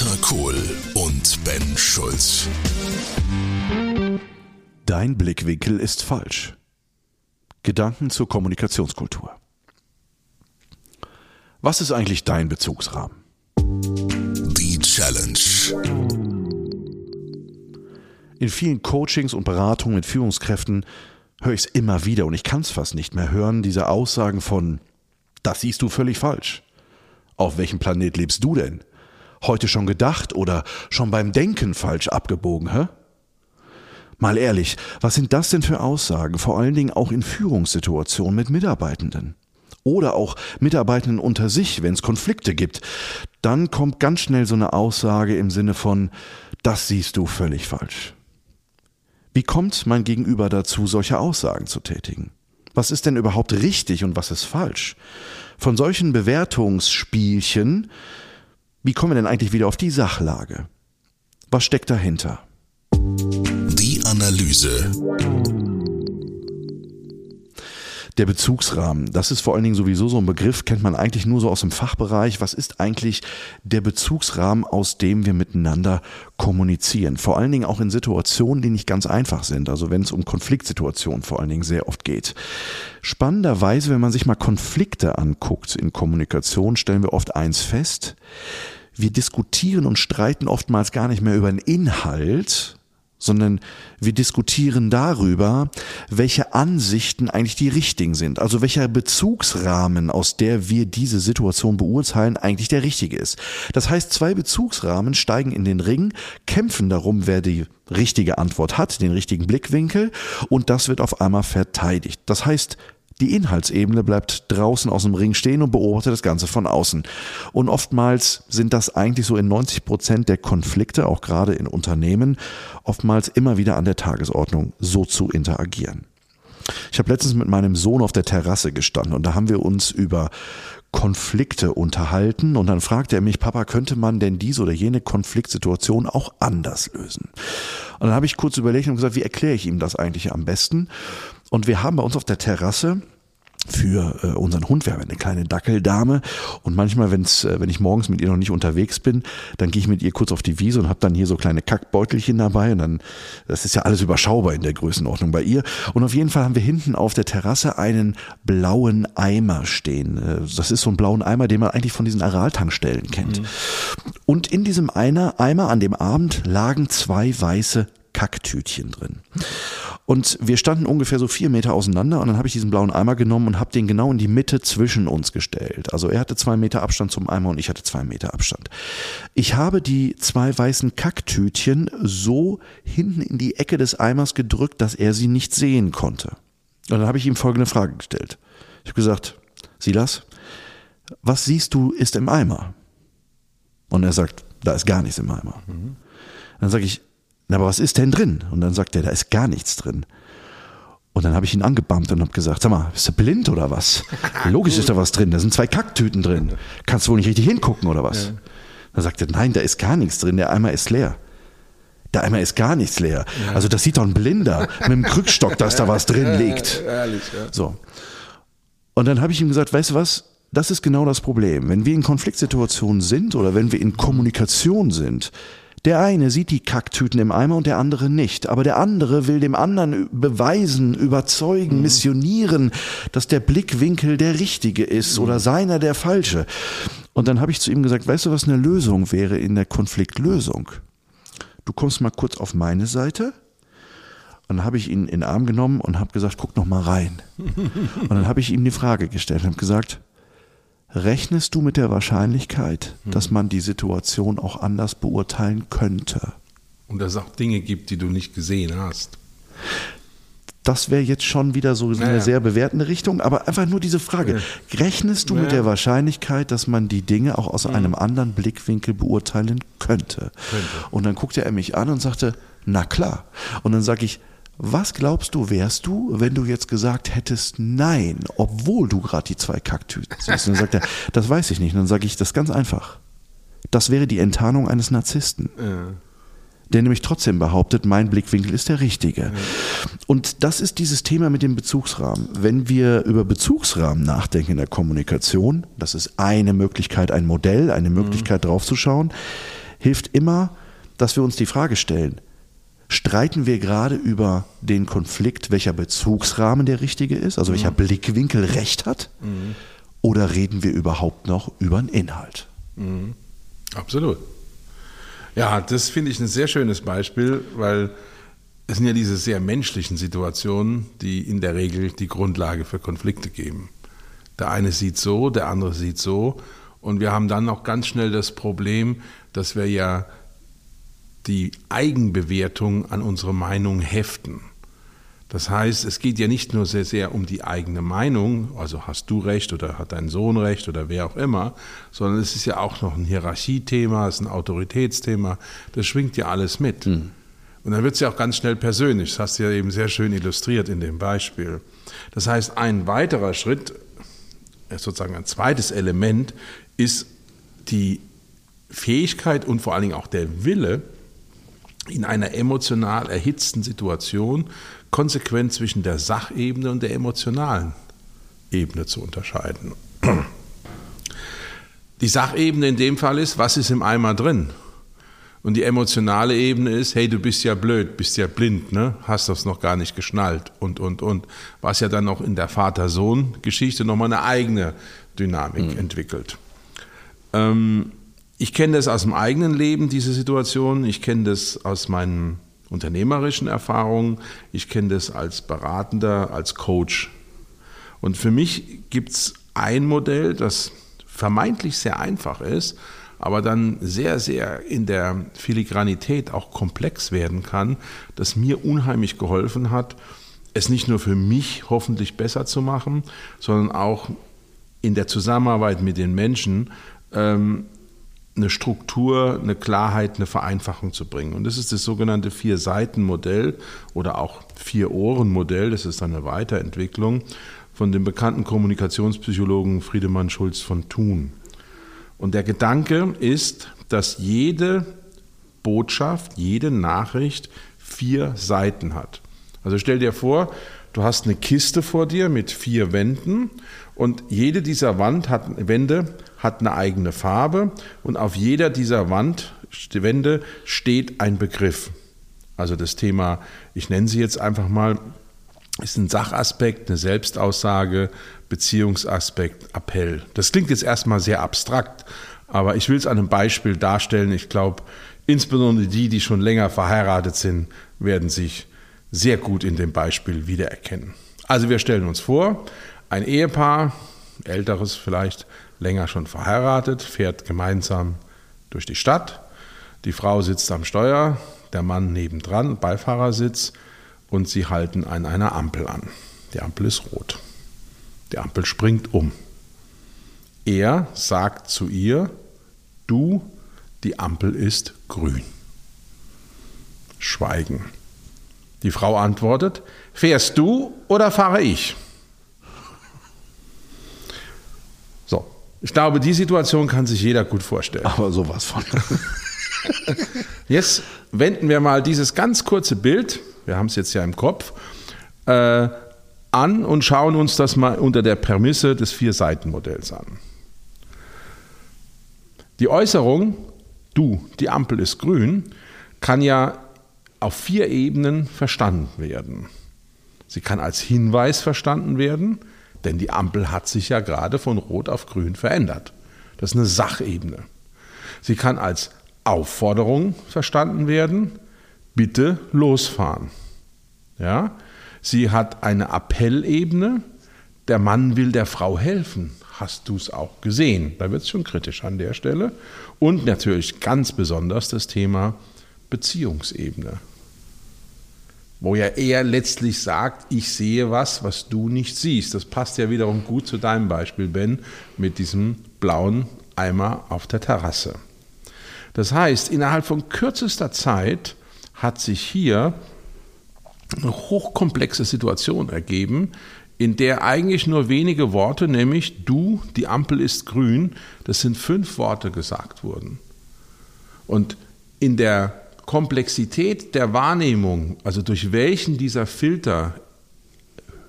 Dieter Kohl und Ben Schulz. Dein Blickwinkel ist falsch. Gedanken zur Kommunikationskultur. Was ist eigentlich dein Bezugsrahmen? Die Challenge. In vielen Coachings und Beratungen mit Führungskräften höre ich es immer wieder und ich kann es fast nicht mehr hören, diese Aussagen von, das siehst du völlig falsch. Auf welchem Planet lebst du denn? Heute schon gedacht oder schon beim Denken falsch abgebogen, hä? Mal ehrlich, was sind das denn für Aussagen, vor allen Dingen auch in Führungssituationen mit Mitarbeitenden? Oder auch Mitarbeitenden unter sich, wenn es Konflikte gibt. Dann kommt ganz schnell so eine Aussage im Sinne von, das siehst du völlig falsch. Wie kommt mein Gegenüber dazu, solche Aussagen zu tätigen? Was ist denn überhaupt richtig und was ist falsch? Von solchen Bewertungsspielchen, wie kommen wir denn eigentlich wieder auf die Sachlage? Was steckt dahinter? Die Analyse. Der Bezugsrahmen, das ist vor allen Dingen sowieso so ein Begriff, kennt man eigentlich nur so aus dem Fachbereich. Was ist eigentlich der Bezugsrahmen, aus dem wir miteinander kommunizieren? Vor allen Dingen auch in Situationen, die nicht ganz einfach sind, also wenn es um Konfliktsituationen vor allen Dingen sehr oft geht. Spannenderweise, wenn man sich mal Konflikte anguckt in Kommunikation, stellen wir oft eins fest. Wir diskutieren und streiten oftmals gar nicht mehr über den Inhalt, sondern wir diskutieren darüber, welche Ansichten eigentlich die richtigen sind. Also welcher Bezugsrahmen, aus der wir diese Situation beurteilen, eigentlich der richtige ist. Das heißt, zwei Bezugsrahmen steigen in den Ring, kämpfen darum, wer die richtige Antwort hat, den richtigen Blickwinkel, und das wird auf einmal verteidigt. Das heißt, die Inhaltsebene bleibt draußen aus dem Ring stehen und beobachtet das Ganze von außen. Und oftmals sind das eigentlich so in 90 Prozent der Konflikte, auch gerade in Unternehmen, oftmals immer wieder an der Tagesordnung, so zu interagieren. Ich habe letztens mit meinem Sohn auf der Terrasse gestanden und da haben wir uns über Konflikte unterhalten und dann fragte er mich, Papa, könnte man denn diese oder jene Konfliktsituation auch anders lösen? Und dann habe ich kurz überlegt und gesagt, wie erkläre ich ihm das eigentlich am besten? Und wir haben bei uns auf der Terrasse für äh, unseren Hund. Wir haben eine kleine Dackeldame und manchmal, wenn's, äh, wenn ich morgens mit ihr noch nicht unterwegs bin, dann gehe ich mit ihr kurz auf die Wiese und habe dann hier so kleine Kackbeutelchen dabei und dann, das ist ja alles überschaubar in der Größenordnung bei ihr. Und auf jeden Fall haben wir hinten auf der Terrasse einen blauen Eimer stehen. Äh, das ist so ein blauen Eimer, den man eigentlich von diesen Araltankstellen kennt. Mhm. Und in diesem Eimer, Eimer an dem Abend lagen zwei weiße Kacktütchen drin. Und wir standen ungefähr so vier Meter auseinander und dann habe ich diesen blauen Eimer genommen und habe den genau in die Mitte zwischen uns gestellt. Also er hatte zwei Meter Abstand zum Eimer und ich hatte zwei Meter Abstand. Ich habe die zwei weißen Kacktütchen so hinten in die Ecke des Eimers gedrückt, dass er sie nicht sehen konnte. Und dann habe ich ihm folgende Frage gestellt. Ich habe gesagt, Silas, was siehst du ist im Eimer? Und er sagt, da ist gar nichts im Eimer. Mhm. Dann sage ich, na, aber was ist denn drin? Und dann sagt er, da ist gar nichts drin. Und dann habe ich ihn angebammt und habe gesagt, sag mal, bist du blind oder was? Logisch ist da was drin, da sind zwei Kacktüten drin. Kannst du wohl nicht richtig hingucken oder was? Ja. Dann sagt er, nein, da ist gar nichts drin, der Eimer ist leer. Der Eimer ist gar nichts leer. Ja. Also das sieht doch ein Blinder mit einem Krückstock, dass da was drin liegt. Ehrlich, ja. So. Und dann habe ich ihm gesagt, weißt du was? Das ist genau das Problem. Wenn wir in Konfliktsituationen sind oder wenn wir in Kommunikation sind, der eine sieht die Kacktüten im Eimer und der andere nicht. Aber der andere will dem anderen beweisen, überzeugen, mhm. missionieren, dass der Blickwinkel der richtige ist mhm. oder seiner der falsche. Und dann habe ich zu ihm gesagt, weißt du, was eine Lösung wäre in der Konfliktlösung? Du kommst mal kurz auf meine Seite. Und dann habe ich ihn in den Arm genommen und habe gesagt, guck noch mal rein. Und dann habe ich ihm die Frage gestellt und habe gesagt, rechnest du mit der Wahrscheinlichkeit, hm. dass man die Situation auch anders beurteilen könnte? Und dass es auch Dinge gibt, die du nicht gesehen hast. Das wäre jetzt schon wieder so eine naja. sehr bewertende Richtung, aber einfach nur diese Frage. Rechnest du naja. mit der Wahrscheinlichkeit, dass man die Dinge auch aus mhm. einem anderen Blickwinkel beurteilen könnte? könnte? Und dann guckte er mich an und sagte, na klar. Und dann sage ich, was glaubst du, wärst du, wenn du jetzt gesagt hättest Nein, obwohl du gerade die zwei Kacktüten siehst? Und dann sagt er, das weiß ich nicht. Und dann sage ich, das ganz einfach. Das wäre die Enttarnung eines Narzissten. Ja. Der nämlich trotzdem behauptet, mein Blickwinkel ist der richtige. Ja. Und das ist dieses Thema mit dem Bezugsrahmen. Wenn wir über Bezugsrahmen nachdenken in der Kommunikation, das ist eine Möglichkeit, ein Modell, eine Möglichkeit mhm. draufzuschauen hilft immer, dass wir uns die Frage stellen, streiten wir gerade über den Konflikt, welcher Bezugsrahmen der richtige ist, also welcher Blickwinkel recht hat, oder reden wir überhaupt noch über den Inhalt? Absolut. Ja, das finde ich ein sehr schönes Beispiel, weil es sind ja diese sehr menschlichen Situationen, die in der Regel die Grundlage für Konflikte geben. Der eine sieht so, der andere sieht so. Und wir haben dann auch ganz schnell das Problem, dass wir ja die Eigenbewertung an unsere Meinung heften. Das heißt, es geht ja nicht nur sehr, sehr um die eigene Meinung, also hast du recht oder hat dein Sohn recht oder wer auch immer, sondern es ist ja auch noch ein Hierarchiethema, es ist ein Autoritätsthema, das schwingt ja alles mit. Mhm. Und dann wird es ja auch ganz schnell persönlich, das hast du ja eben sehr schön illustriert in dem Beispiel. Das heißt, ein weiterer Schritt, sozusagen ein zweites Element, ist die Fähigkeit und vor allen Dingen auch der Wille, in einer emotional erhitzten Situation konsequent zwischen der Sachebene und der emotionalen Ebene zu unterscheiden. Die Sachebene in dem Fall ist, was ist im Eimer drin? Und die emotionale Ebene ist, hey, du bist ja blöd, bist ja blind, ne? hast das noch gar nicht geschnallt und, und, und. Was ja dann noch in der Vater-Sohn-Geschichte nochmal eine eigene Dynamik mhm. entwickelt. Ähm, ich kenne das aus dem eigenen Leben, diese Situation. Ich kenne das aus meinen unternehmerischen Erfahrungen. Ich kenne das als Beratender, als Coach. Und für mich gibt es ein Modell, das vermeintlich sehr einfach ist, aber dann sehr, sehr in der Filigranität auch komplex werden kann, das mir unheimlich geholfen hat, es nicht nur für mich hoffentlich besser zu machen, sondern auch in der Zusammenarbeit mit den Menschen ähm, eine Struktur, eine Klarheit, eine Vereinfachung zu bringen. Und das ist das sogenannte Vier-Seiten-Modell oder auch Vier-Ohren-Modell. Das ist eine Weiterentwicklung von dem bekannten Kommunikationspsychologen Friedemann Schulz von Thun. Und der Gedanke ist, dass jede Botschaft, jede Nachricht vier Seiten hat. Also stell dir vor, du hast eine Kiste vor dir mit vier Wänden und jede dieser Wand hat, Wände hat eine eigene Farbe und auf jeder dieser Wand, Wände steht ein Begriff. Also das Thema, ich nenne sie jetzt einfach mal, ist ein Sachaspekt, eine Selbstaussage, Beziehungsaspekt, Appell. Das klingt jetzt erstmal sehr abstrakt, aber ich will es an einem Beispiel darstellen. Ich glaube, insbesondere die, die schon länger verheiratet sind, werden sich sehr gut in dem Beispiel wiedererkennen. Also wir stellen uns vor, ein Ehepaar, älteres vielleicht, länger schon verheiratet, fährt gemeinsam durch die Stadt. Die Frau sitzt am Steuer, der Mann nebendran, Beifahrersitz und sie halten an einer Ampel an. Die Ampel ist rot. Die Ampel springt um. Er sagt zu ihr, du, die Ampel ist grün. Schweigen. Die Frau antwortet, fährst du oder fahre ich? So, ich glaube, die Situation kann sich jeder gut vorstellen. Aber sowas von. Jetzt wenden wir mal dieses ganz kurze Bild, wir haben es jetzt ja im Kopf, äh, an und schauen uns das mal unter der Prämisse des Vier-Seiten-Modells an. Die Äußerung, du, die Ampel ist grün, kann ja auf vier Ebenen verstanden werden. Sie kann als Hinweis verstanden werden, denn die Ampel hat sich ja gerade von rot auf grün verändert. Das ist eine Sachebene. Sie kann als Aufforderung verstanden werden, bitte losfahren. Ja? Sie hat eine Appellebene, der Mann will der Frau helfen. Hast du es auch gesehen? Da wird es schon kritisch an der Stelle. Und natürlich ganz besonders das Thema Beziehungsebene. Wo ja er letztlich sagt, ich sehe was, was du nicht siehst. Das passt ja wiederum gut zu deinem Beispiel, Ben, mit diesem blauen Eimer auf der Terrasse. Das heißt, innerhalb von kürzester Zeit hat sich hier eine hochkomplexe Situation ergeben, in der eigentlich nur wenige Worte, nämlich du, die Ampel ist grün, das sind fünf Worte gesagt wurden. Und in der Komplexität der Wahrnehmung, also durch welchen dieser Filter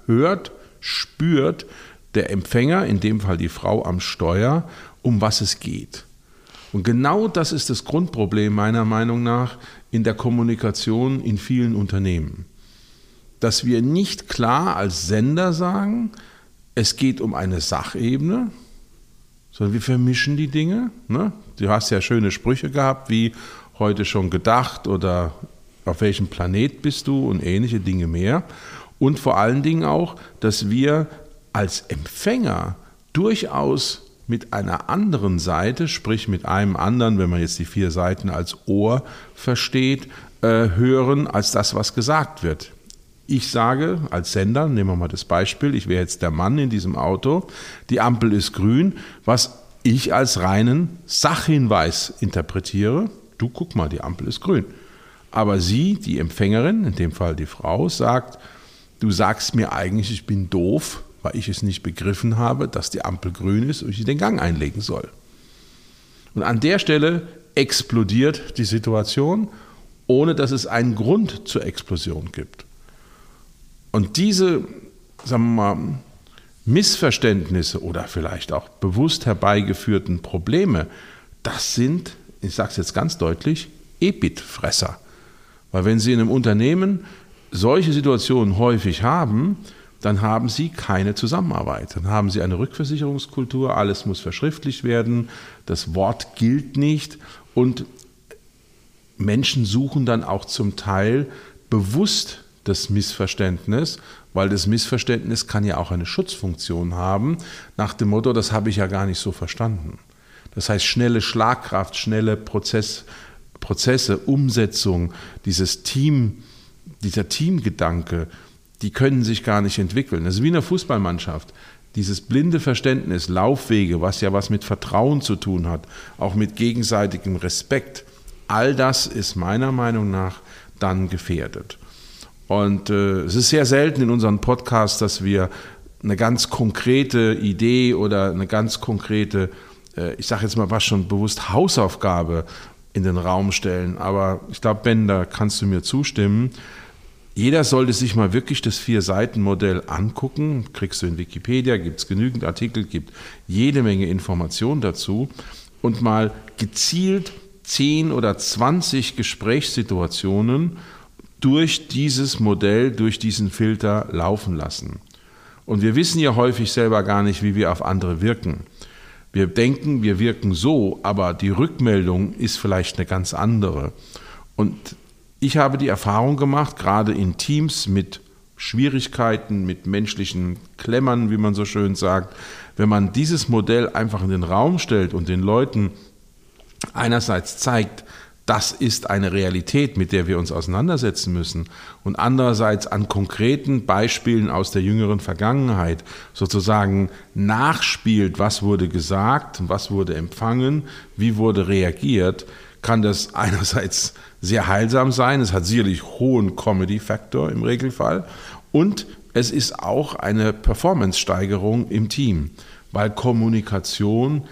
hört, spürt der Empfänger, in dem Fall die Frau am Steuer, um was es geht. Und genau das ist das Grundproblem meiner Meinung nach in der Kommunikation in vielen Unternehmen. Dass wir nicht klar als Sender sagen, es geht um eine Sachebene, sondern wir vermischen die Dinge. Ne? Du hast ja schöne Sprüche gehabt, wie heute schon gedacht oder auf welchem Planet bist du und ähnliche Dinge mehr. Und vor allen Dingen auch, dass wir als Empfänger durchaus mit einer anderen Seite, sprich mit einem anderen, wenn man jetzt die vier Seiten als Ohr versteht, äh, hören als das, was gesagt wird. Ich sage als Sender, nehmen wir mal das Beispiel, ich wäre jetzt der Mann in diesem Auto, die Ampel ist grün, was ich als reinen Sachhinweis interpretiere. Du guck mal, die Ampel ist grün. Aber sie, die Empfängerin, in dem Fall die Frau, sagt, du sagst mir eigentlich, ich bin doof, weil ich es nicht begriffen habe, dass die Ampel grün ist und ich den Gang einlegen soll. Und an der Stelle explodiert die Situation, ohne dass es einen Grund zur Explosion gibt. Und diese, sagen wir mal, Missverständnisse oder vielleicht auch bewusst herbeigeführten Probleme, das sind, ich sage es jetzt ganz deutlich, EBIT-Fresser. Weil wenn Sie in einem Unternehmen solche Situationen häufig haben, dann haben Sie keine Zusammenarbeit. Dann haben Sie eine Rückversicherungskultur, alles muss verschriftlicht werden, das Wort gilt nicht und Menschen suchen dann auch zum Teil bewusst das Missverständnis, weil das Missverständnis kann ja auch eine Schutzfunktion haben, nach dem Motto, das habe ich ja gar nicht so verstanden. Das heißt, schnelle Schlagkraft, schnelle Prozess, Prozesse, Umsetzung, dieses Team, dieser Teamgedanke, die können sich gar nicht entwickeln. Das ist wie eine Fußballmannschaft. Dieses blinde Verständnis, Laufwege, was ja was mit Vertrauen zu tun hat, auch mit gegenseitigem Respekt, all das ist meiner Meinung nach dann gefährdet. Und äh, es ist sehr selten in unseren Podcasts, dass wir eine ganz konkrete Idee oder eine ganz konkrete, ich sage jetzt mal was schon bewusst, Hausaufgabe in den Raum stellen. Aber ich glaube, Ben, da kannst du mir zustimmen. Jeder sollte sich mal wirklich das Vier-Seiten-Modell angucken. Kriegst du in Wikipedia, gibt es genügend Artikel, gibt jede Menge Informationen dazu. Und mal gezielt 10 oder 20 Gesprächssituationen durch dieses Modell, durch diesen Filter laufen lassen. Und wir wissen ja häufig selber gar nicht, wie wir auf andere wirken. Wir denken, wir wirken so, aber die Rückmeldung ist vielleicht eine ganz andere. Und ich habe die Erfahrung gemacht, gerade in Teams mit Schwierigkeiten, mit menschlichen Klemmern, wie man so schön sagt, wenn man dieses Modell einfach in den Raum stellt und den Leuten einerseits zeigt, das ist eine Realität, mit der wir uns auseinandersetzen müssen. Und andererseits an konkreten Beispielen aus der jüngeren Vergangenheit sozusagen nachspielt, was wurde gesagt, was wurde empfangen, wie wurde reagiert, kann das einerseits sehr heilsam sein. Es hat sicherlich hohen Comedy-Faktor im Regelfall. Und es ist auch eine Performance-Steigerung im Team, weil Kommunikation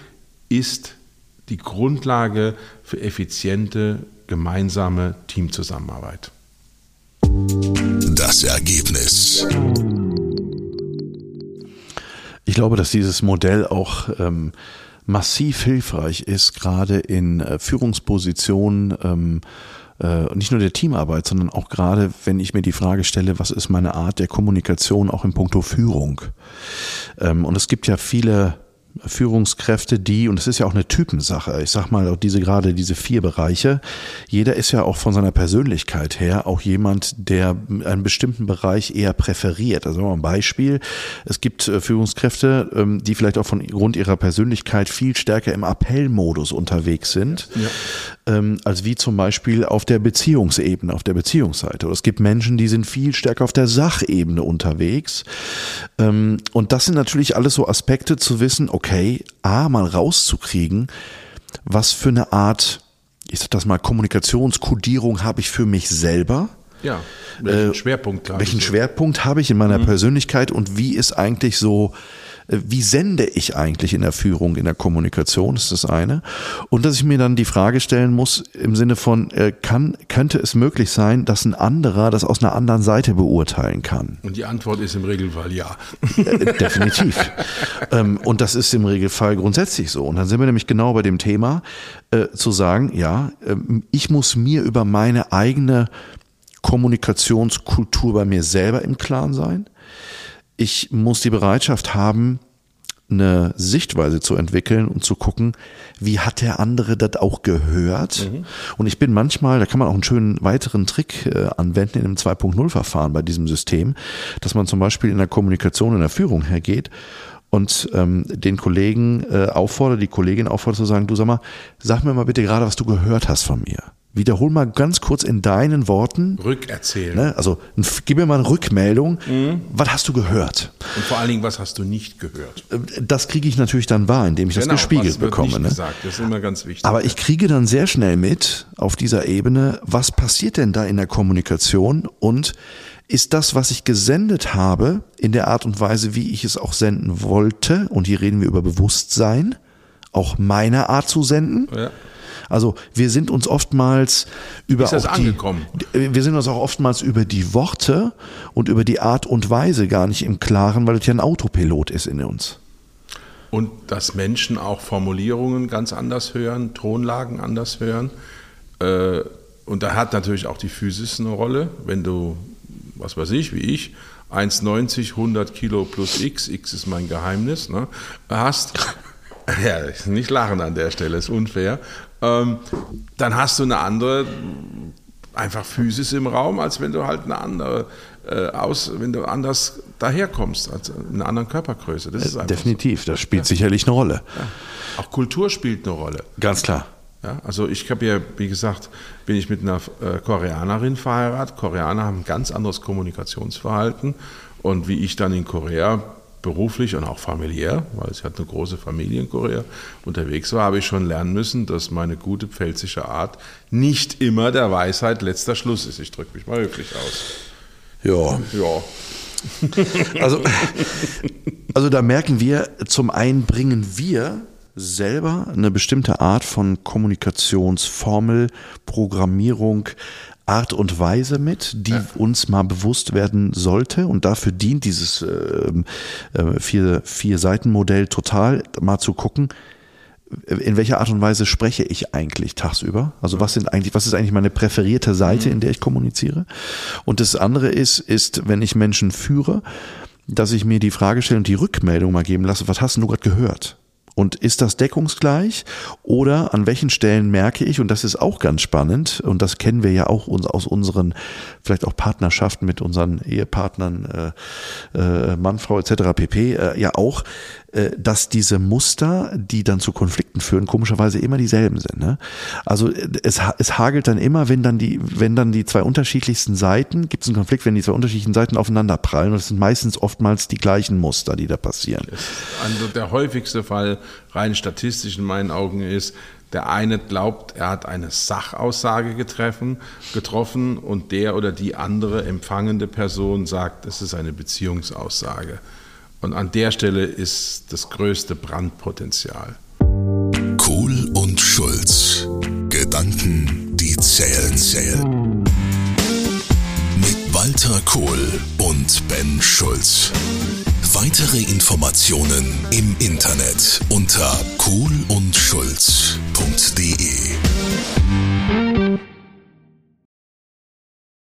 ist die Grundlage für effiziente gemeinsame Teamzusammenarbeit. Das Ergebnis. Ich glaube, dass dieses Modell auch ähm, massiv hilfreich ist, gerade in äh, Führungspositionen. Ähm, äh, nicht nur der Teamarbeit, sondern auch gerade, wenn ich mir die Frage stelle, was ist meine Art der Kommunikation auch in puncto Führung? Ähm, und es gibt ja viele Führungskräfte, die, und es ist ja auch eine Typensache, ich sag mal, auch diese gerade diese vier Bereiche, jeder ist ja auch von seiner Persönlichkeit her auch jemand, der einen bestimmten Bereich eher präferiert. Also mal ein Beispiel, es gibt äh, Führungskräfte, ähm, die vielleicht auch von Grund ihrer Persönlichkeit viel stärker im Appellmodus unterwegs sind, ja. Ähm, als wie zum Beispiel auf der Beziehungsebene, auf der Beziehungsseite. Oder es gibt Menschen, die sind viel stärker auf der Sachebene unterwegs. Ähm, und das sind natürlich alles so Aspekte zu wissen, okay, A, mal rauszukriegen, was für eine Art, ich sag das mal, Kommunikationskodierung habe ich für mich selber. Ja, welchen äh, Schwerpunkt Welchen Schwerpunkt habe ich in meiner mhm. Persönlichkeit und wie ist eigentlich so wie sende ich eigentlich in der Führung, in der Kommunikation, ist das eine. Und dass ich mir dann die Frage stellen muss im Sinne von, äh, kann, könnte es möglich sein, dass ein anderer das aus einer anderen Seite beurteilen kann? Und die Antwort ist im Regelfall ja. Äh, definitiv. ähm, und das ist im Regelfall grundsätzlich so. Und dann sind wir nämlich genau bei dem Thema, äh, zu sagen, ja, äh, ich muss mir über meine eigene Kommunikationskultur bei mir selber im Klaren sein. Ich muss die Bereitschaft haben, eine Sichtweise zu entwickeln und zu gucken, wie hat der andere das auch gehört. Mhm. Und ich bin manchmal, da kann man auch einen schönen weiteren Trick äh, anwenden in einem 2.0-Verfahren bei diesem System, dass man zum Beispiel in der Kommunikation, in der Führung hergeht und ähm, den Kollegen äh, auffordert, die Kollegin auffordert zu sagen, du sag mal, sag mir mal bitte gerade, was du gehört hast von mir. Wiederhol mal ganz kurz in deinen Worten. Rückerzählen. Ne, also gib mir mal eine Rückmeldung. Mhm. Was hast du gehört? Und vor allen Dingen, was hast du nicht gehört? Äh, das kriege ich natürlich dann wahr, indem ich genau, das gespiegelt bekomme. Ne? gesagt. Das ist immer ganz wichtig. Aber ich kriege dann sehr schnell mit auf dieser Ebene, was passiert denn da in der Kommunikation und ist das, was ich gesendet habe, in der Art und Weise, wie ich es auch senden wollte, und hier reden wir über Bewusstsein, auch meiner Art zu senden. Ja. Also wir sind uns oftmals über ist das auch angekommen? die, wir sind uns auch oftmals über die Worte und über die Art und Weise gar nicht im Klaren, weil es ja ein Autopilot ist in uns. Und dass Menschen auch Formulierungen ganz anders hören, Tonlagen anders hören. Äh, und da hat natürlich auch die Physis eine Rolle. Wenn du was weiß ich, wie ich, 1,90, 100 Kilo plus X, X ist mein Geheimnis, ne, hast, ja, nicht lachen an der Stelle, ist unfair, ähm, dann hast du eine andere, einfach Physis im Raum, als wenn du halt eine andere, äh, aus, wenn du anders daherkommst, als in einer anderen Körpergröße. Das ist äh, Definitiv, so. das spielt ja. sicherlich eine Rolle. Ja. Auch Kultur spielt eine Rolle. Ganz klar. Ja, also ich habe ja, wie gesagt, bin ich mit einer äh, Koreanerin verheiratet. Koreaner haben ein ganz anderes Kommunikationsverhalten. Und wie ich dann in Korea beruflich und auch familiär, weil ich hatte eine große Familie in Korea, unterwegs war, habe ich schon lernen müssen, dass meine gute pfälzische Art nicht immer der Weisheit letzter Schluss ist. Ich drücke mich mal höflich aus. Ja. Ja. also, also da merken wir, zum einen bringen wir selber eine bestimmte Art von Kommunikationsformel, Programmierung, Art und Weise mit, die ja. uns mal bewusst werden sollte. Und dafür dient dieses äh, äh, vier, vier Seiten Modell total, mal zu gucken, in welcher Art und Weise spreche ich eigentlich tagsüber? Also was sind eigentlich, was ist eigentlich meine präferierte Seite, mhm. in der ich kommuniziere? Und das andere ist, ist, wenn ich Menschen führe, dass ich mir die Frage stelle und die Rückmeldung mal geben lasse, was hast du gerade gehört? Und ist das deckungsgleich oder an welchen Stellen merke ich, und das ist auch ganz spannend, und das kennen wir ja auch aus unseren vielleicht auch Partnerschaften mit unseren Ehepartnern, äh, äh, Mann, Frau etc. pp. Äh, ja auch, dass diese Muster, die dann zu Konflikten führen, komischerweise immer dieselben sind. Ne? Also äh, es, es hagelt dann immer, wenn dann die, wenn dann die zwei unterschiedlichsten Seiten, gibt es einen Konflikt, wenn die zwei unterschiedlichen Seiten aufeinander prallen und es sind meistens oftmals die gleichen Muster, die da passieren. Also der häufigste Fall rein statistisch in meinen Augen ist, der eine glaubt, er hat eine Sachaussage getroffen, getroffen und der oder die andere empfangende Person sagt, es ist eine Beziehungsaussage. Und an der Stelle ist das größte Brandpotenzial. Kohl und Schulz. Gedanken, die zählen, zählen. Mit Walter Kohl und Ben Schulz. Weitere Informationen im Internet unter kohlundschulz.de.